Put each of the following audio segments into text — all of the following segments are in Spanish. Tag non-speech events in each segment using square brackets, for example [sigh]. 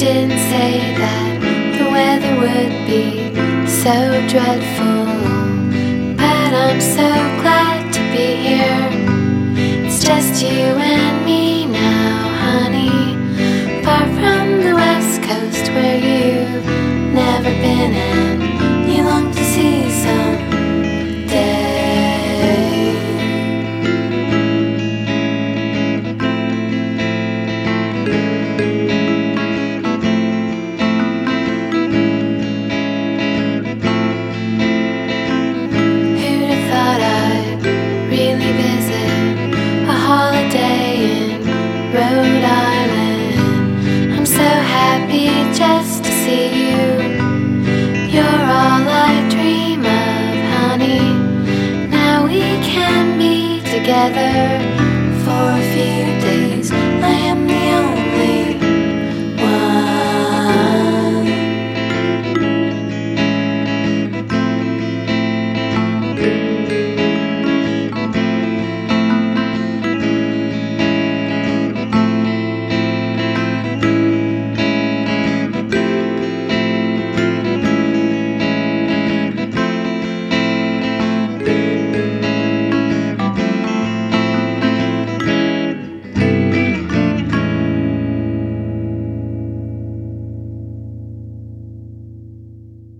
Didn't say that the weather would be so dreadful. But I'm so glad to be here. It's just you and me where you've never been, and you long to see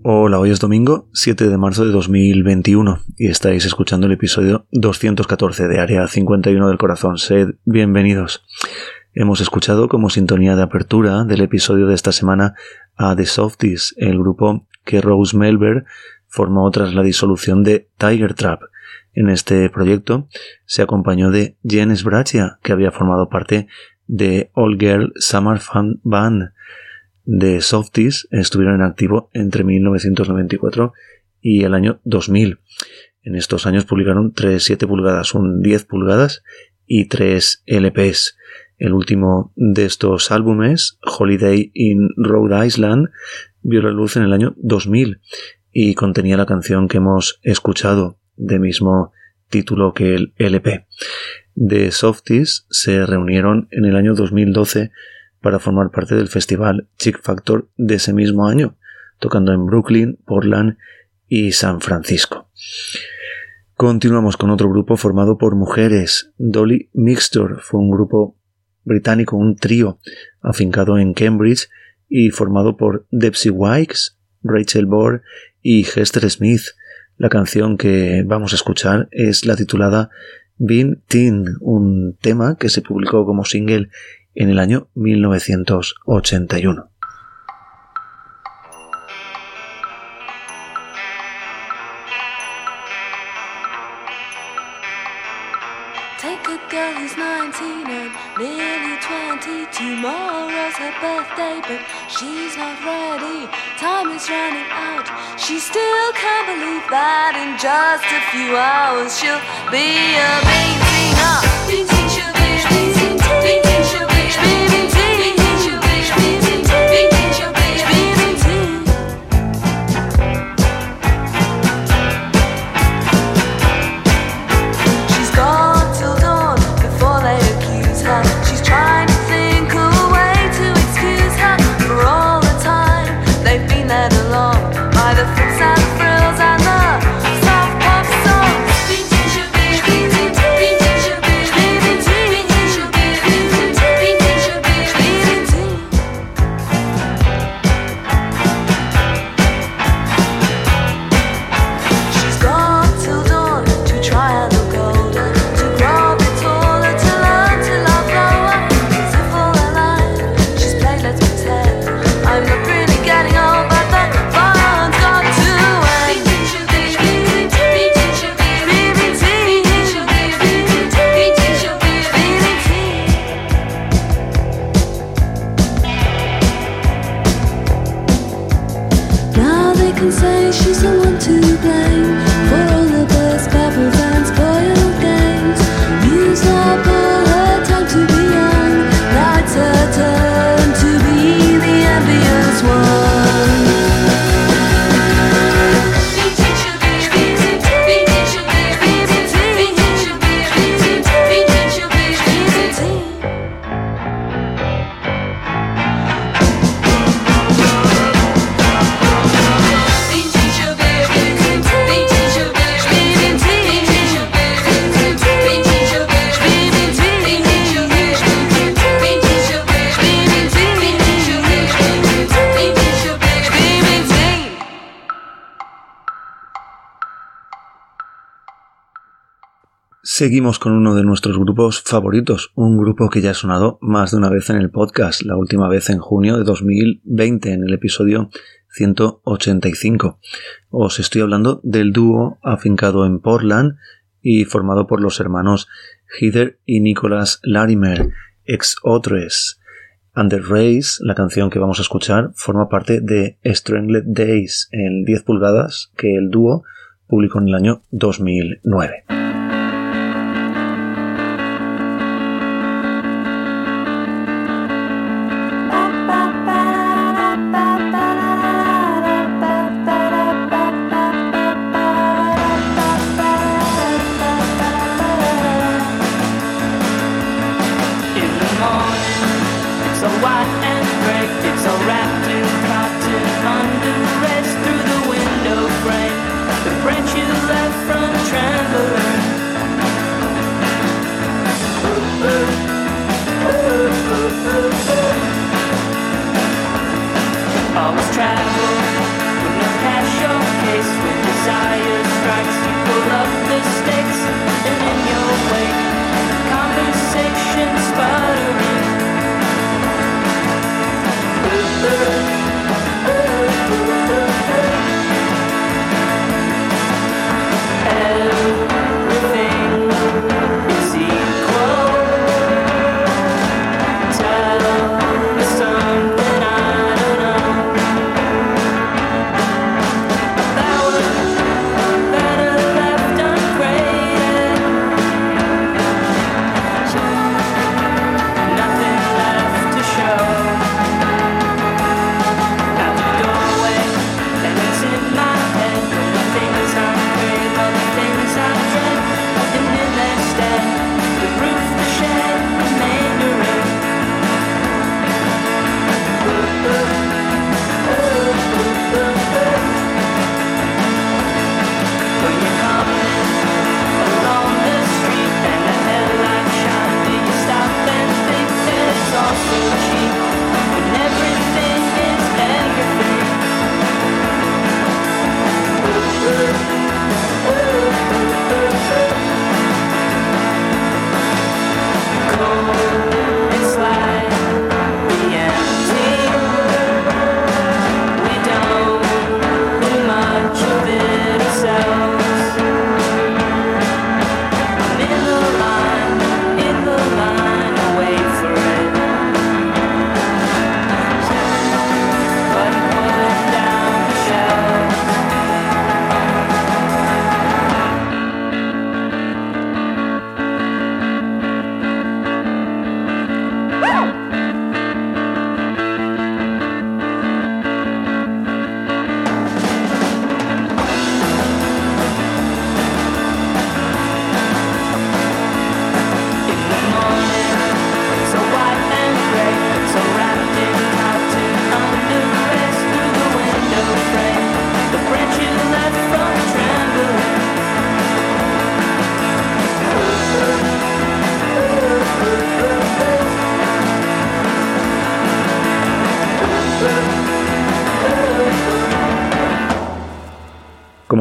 Hola, hoy es domingo 7 de marzo de 2021 y estáis escuchando el episodio 214 de Área 51 del Corazón. Sed bienvenidos. Hemos escuchado como sintonía de apertura del episodio de esta semana a The Softies, el grupo que Rose Melber formó tras la disolución de Tiger Trap. En este proyecto se acompañó de Jen Sbrachia, que había formado parte de All Girl Summer Fun Band. The Softies estuvieron en activo entre 1994 y el año 2000. En estos años publicaron tres 7 pulgadas, un 10 pulgadas y tres LPs. El último de estos álbumes, Holiday in Rhode Island, vio la luz en el año 2000 y contenía la canción que hemos escuchado, de mismo título que el LP. The Softies se reunieron en el año 2012 para formar parte del festival Chick Factor de ese mismo año, tocando en Brooklyn, Portland y San Francisco. Continuamos con otro grupo formado por mujeres. Dolly Mixture fue un grupo británico, un trío afincado en Cambridge y formado por Debsy Wikes, Rachel Bohr y Hester Smith. La canción que vamos a escuchar es la titulada Bean Teen, un tema que se publicó como single en el año 1981. Take a girl who's 19 and nearly 20. Tomorrow's her birthday, but she's not ready. Time is running out. She still can't believe that in just a few hours she'll be a bean teen. Seguimos con uno de nuestros grupos favoritos, un grupo que ya ha sonado más de una vez en el podcast, la última vez en junio de 2020, en el episodio 185. Os estoy hablando del dúo afincado en Portland y formado por los hermanos Heather y Nicholas Larimer, ex Otres. Under Race, la canción que vamos a escuchar, forma parte de Strangled Days en 10 pulgadas que el dúo publicó en el año 2009.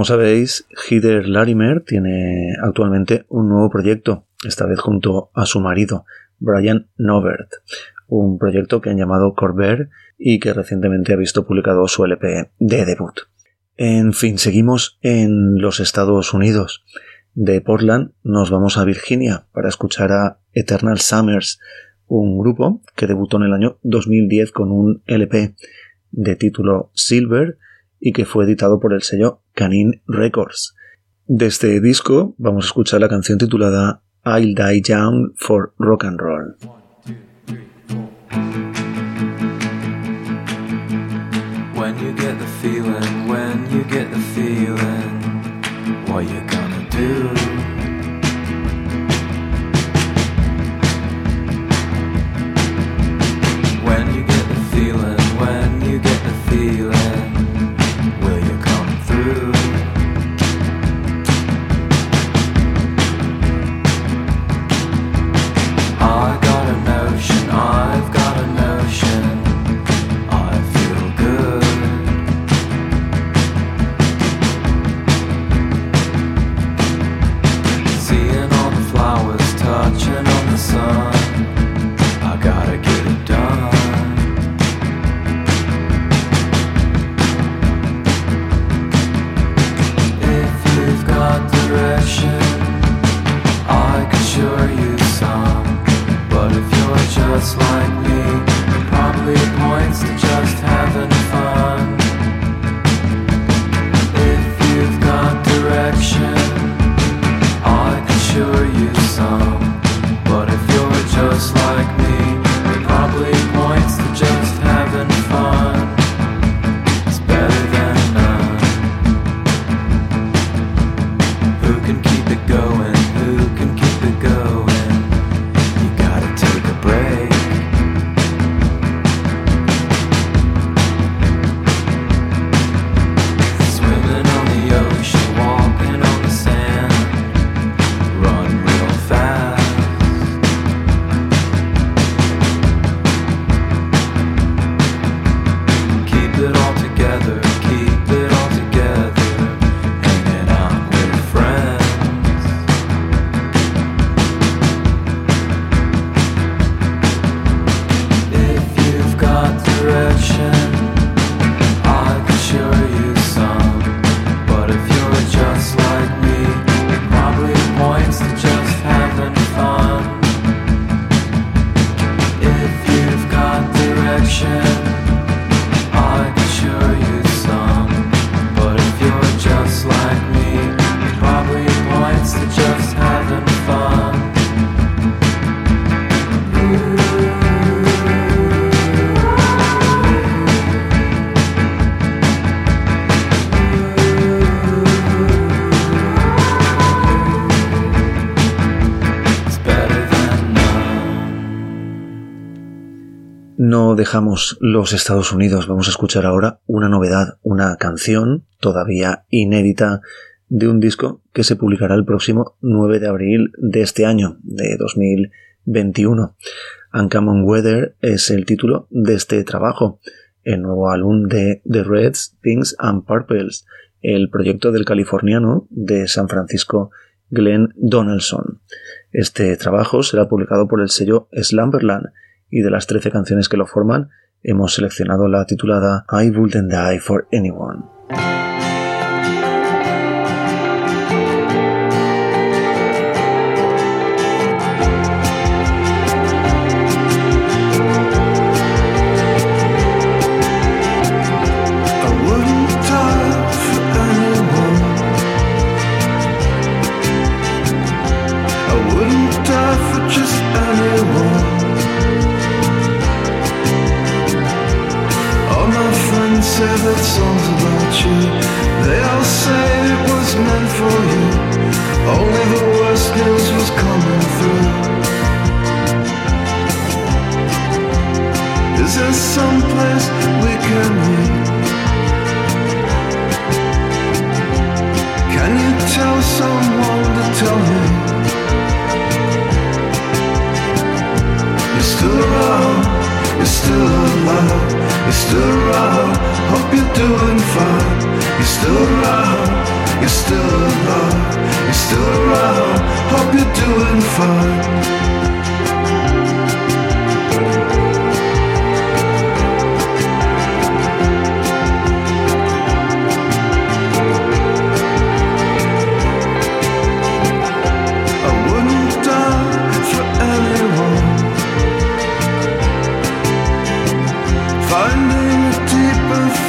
Como sabéis, Heather Larimer tiene actualmente un nuevo proyecto, esta vez junto a su marido, Brian Novert, un proyecto que han llamado Corber y que recientemente ha visto publicado su LP de debut. En fin, seguimos en los Estados Unidos. De Portland nos vamos a Virginia para escuchar a Eternal Summers, un grupo que debutó en el año 2010 con un LP de título Silver y que fue editado por el sello Canine Records. De este disco vamos a escuchar la canción titulada I'll Die Young for Rock and Roll. Dejamos los Estados Unidos. Vamos a escuchar ahora una novedad, una canción todavía inédita de un disco que se publicará el próximo 9 de abril de este año, de 2021. Uncommon Weather es el título de este trabajo, el nuevo álbum de The Reds, Pinks and Purples, el proyecto del californiano de San Francisco Glenn Donaldson. Este trabajo será publicado por el sello Slumberland y de las 13 canciones que lo forman hemos seleccionado la titulada I Wouldn't Die for Anyone.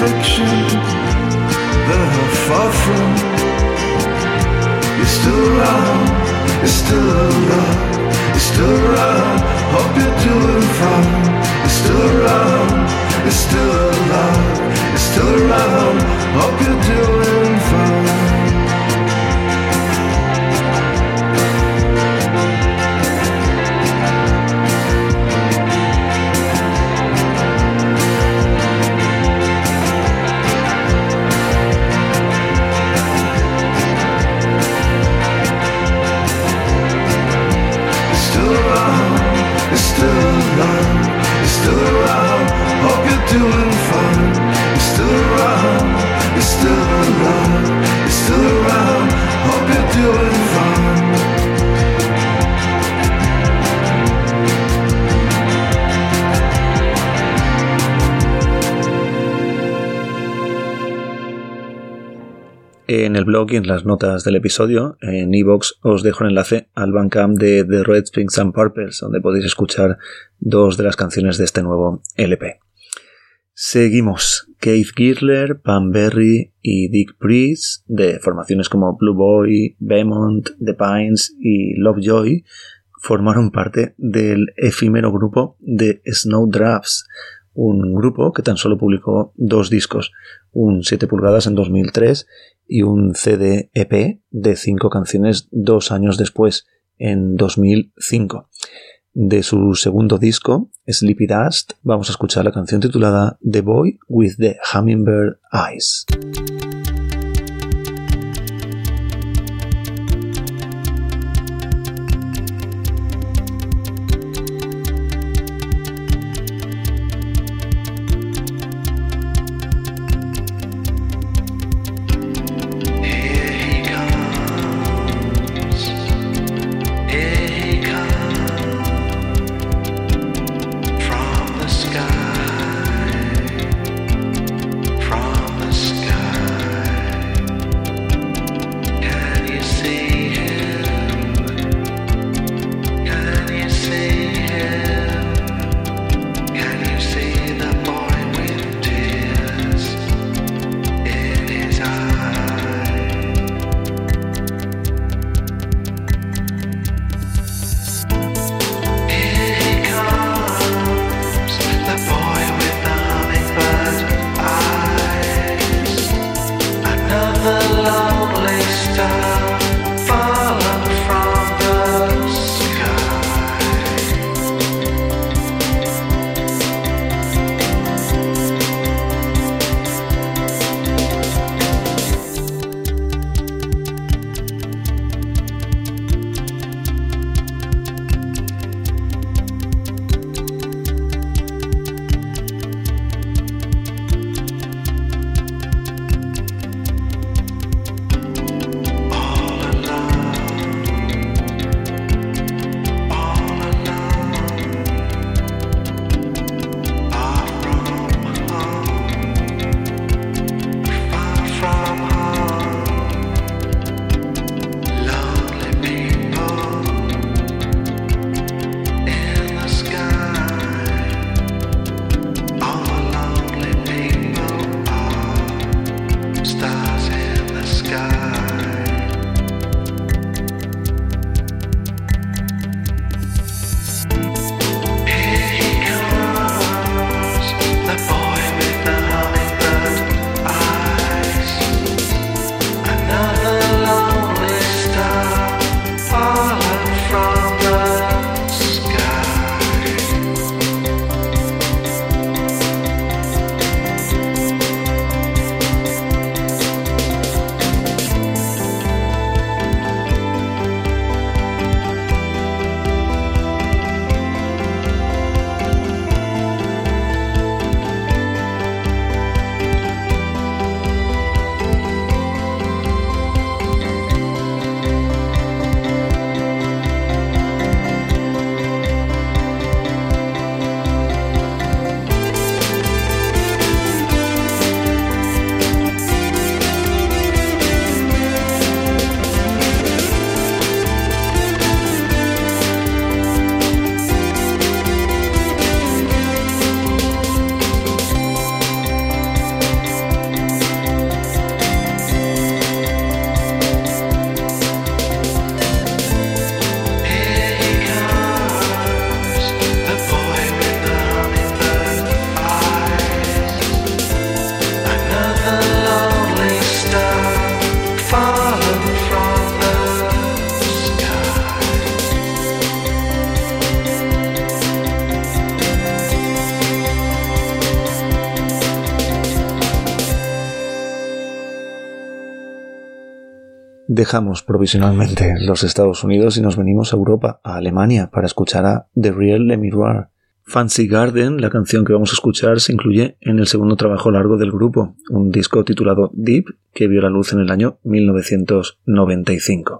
Fiction that I'm far from. You're still around, you're still alive, you're still around. Hope you're doing fine. You're still around, you're still alive, you're still around. Hope you're doing fine. En el blog y en las notas del episodio, en iVoox, os dejo el enlace al Bandcamp de The Red Springs and Purples, donde podéis escuchar dos de las canciones de este nuevo LP. Seguimos. Keith Girler, Pam Berry y Dick Priest, de formaciones como Blue Boy, Beaumont, The Pines y Lovejoy, formaron parte del efímero grupo de Snowdrops, un grupo que tan solo publicó dos discos, un 7 pulgadas en 2003 y un CD EP de cinco canciones dos años después, en 2005. De su segundo disco, Sleepy Dust, vamos a escuchar la canción titulada The Boy with the Hummingbird Eyes. Dejamos provisionalmente los Estados Unidos y nos venimos a Europa, a Alemania, para escuchar a The Real Le Miroir. Fancy Garden, la canción que vamos a escuchar, se incluye en el segundo trabajo largo del grupo, un disco titulado Deep, que vio la luz en el año 1995.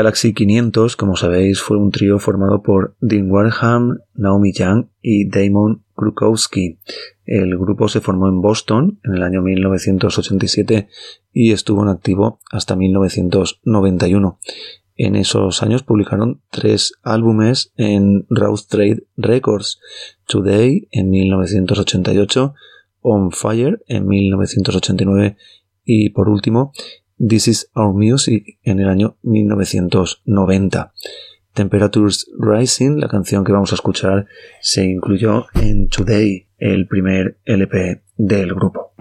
Galaxy 500, como sabéis, fue un trío formado por Dean Warham, Naomi Young y Damon Krukowski. El grupo se formó en Boston en el año 1987 y estuvo en activo hasta 1991. En esos años publicaron tres álbumes en Rough Trade Records, Today en 1988, On Fire en 1989 y por último This Is Our Music en el año 1990. Temperatures Rising, la canción que vamos a escuchar, se incluyó en Today, el primer LP del grupo.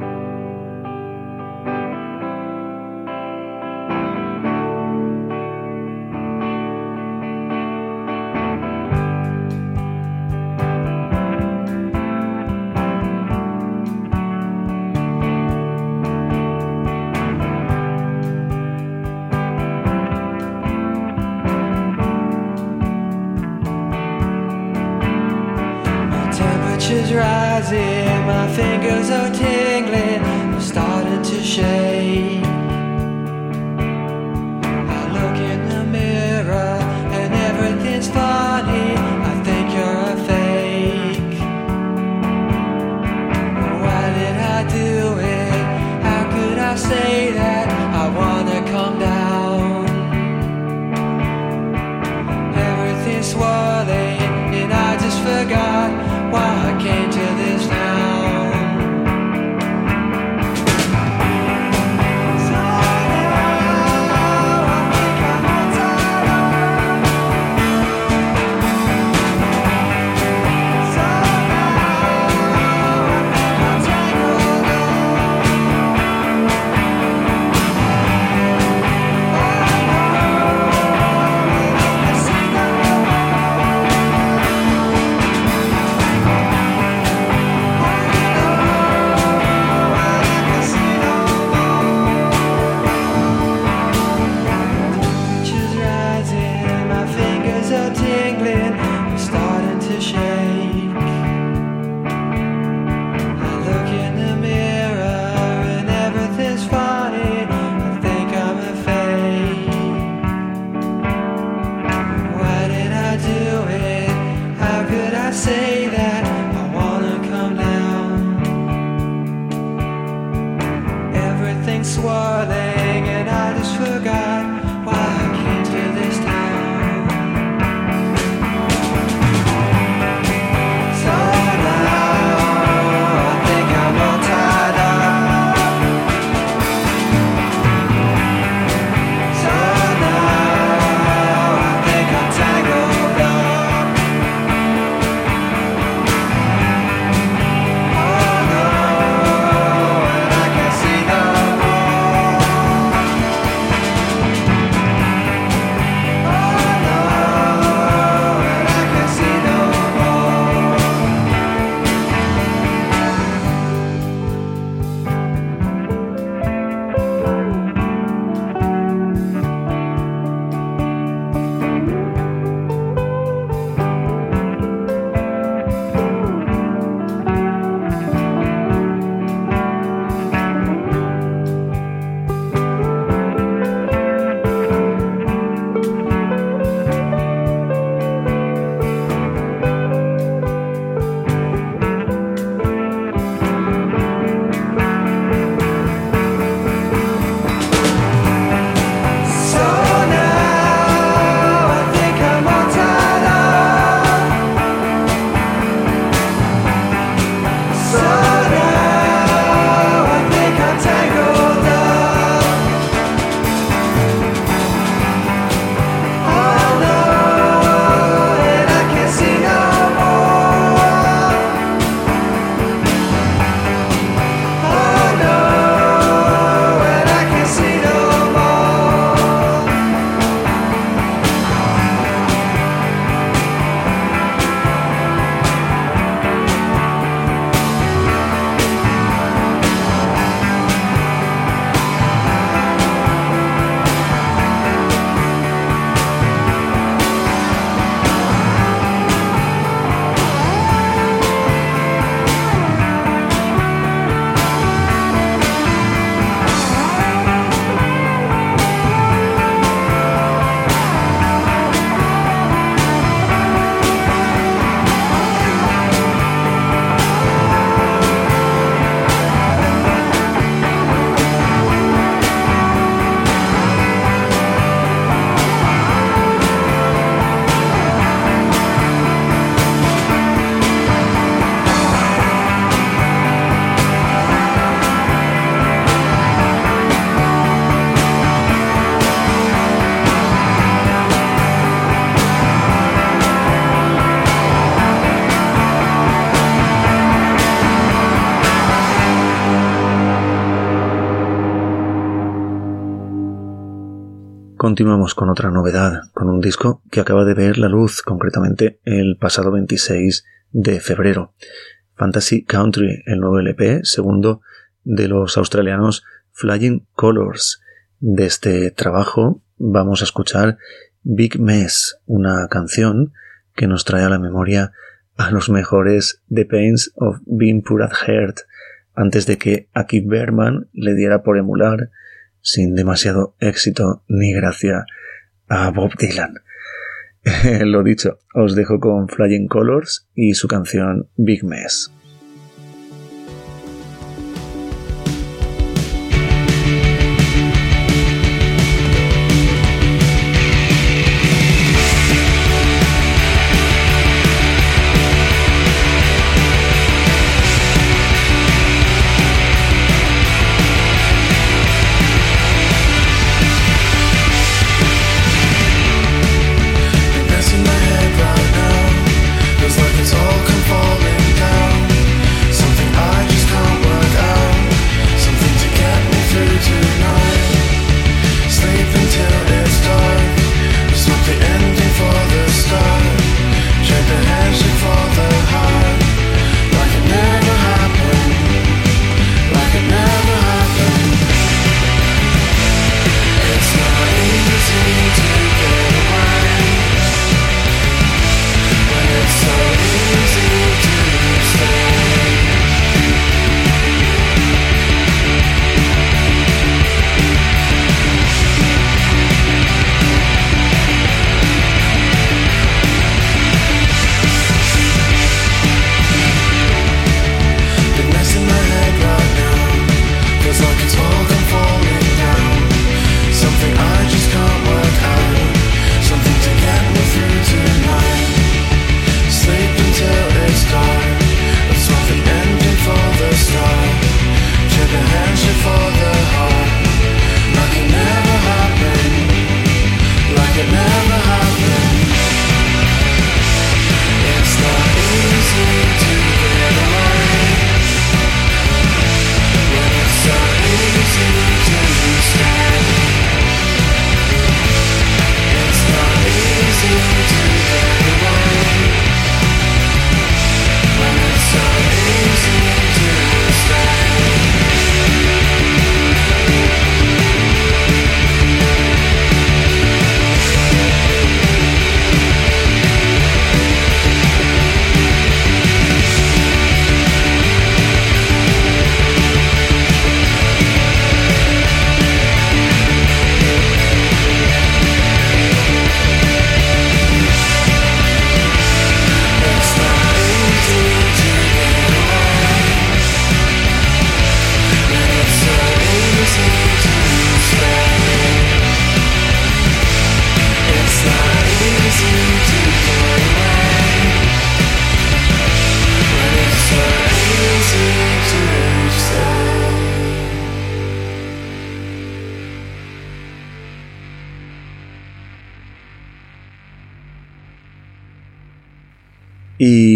Continuamos con otra novedad, con un disco que acaba de ver la luz, concretamente el pasado 26 de febrero. Fantasy Country, el nuevo LP, segundo de los australianos Flying Colors. De este trabajo vamos a escuchar Big Mess, una canción que nos trae a la memoria a los mejores The Pains of Being Put at Heart, antes de que Aki Berman le diera por emular, sin demasiado éxito ni gracia, a Bob Dylan. [laughs] Lo dicho, os dejo con Flying Colors y su canción Big Mess.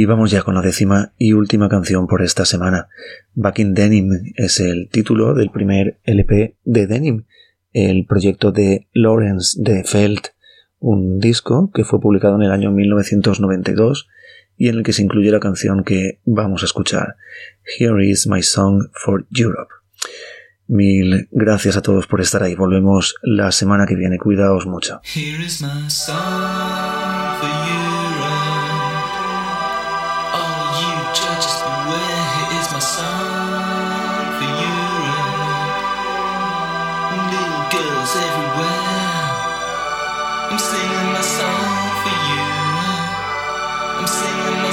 Y vamos ya con la décima y última canción por esta semana. Back in Denim es el título del primer LP de Denim, el proyecto de Lawrence de Feld, un disco que fue publicado en el año 1992 y en el que se incluye la canción que vamos a escuchar, Here is my song for Europe. Mil gracias a todos por estar ahí. Volvemos la semana que viene. Cuidaos mucho. Here is my song girls everywhere. I'm singing my song for you. I'm singing my